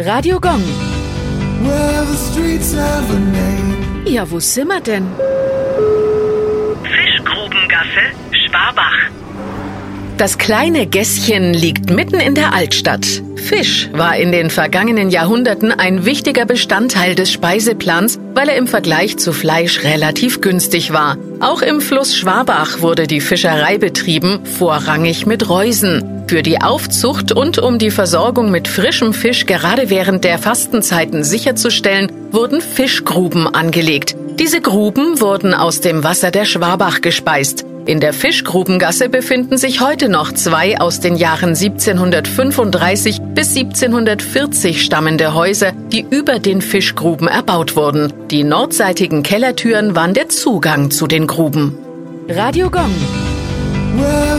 Radio Gong. Well, the streets have a name. Ja, wo sind wir denn? Fischgrubengasse, Schwabach. Das kleine Gässchen liegt mitten in der Altstadt. Fisch war in den vergangenen Jahrhunderten ein wichtiger Bestandteil des Speiseplans, weil er im Vergleich zu Fleisch relativ günstig war. Auch im Fluss Schwabach wurde die Fischerei betrieben, vorrangig mit Reusen. Für die Aufzucht und um die Versorgung mit frischem Fisch gerade während der Fastenzeiten sicherzustellen, wurden Fischgruben angelegt. Diese Gruben wurden aus dem Wasser der Schwabach gespeist. In der Fischgrubengasse befinden sich heute noch zwei aus den Jahren 1735 bis 1740 stammende Häuser, die über den Fischgruben erbaut wurden. Die nordseitigen Kellertüren waren der Zugang zu den Gruben. Radio Gong. Well,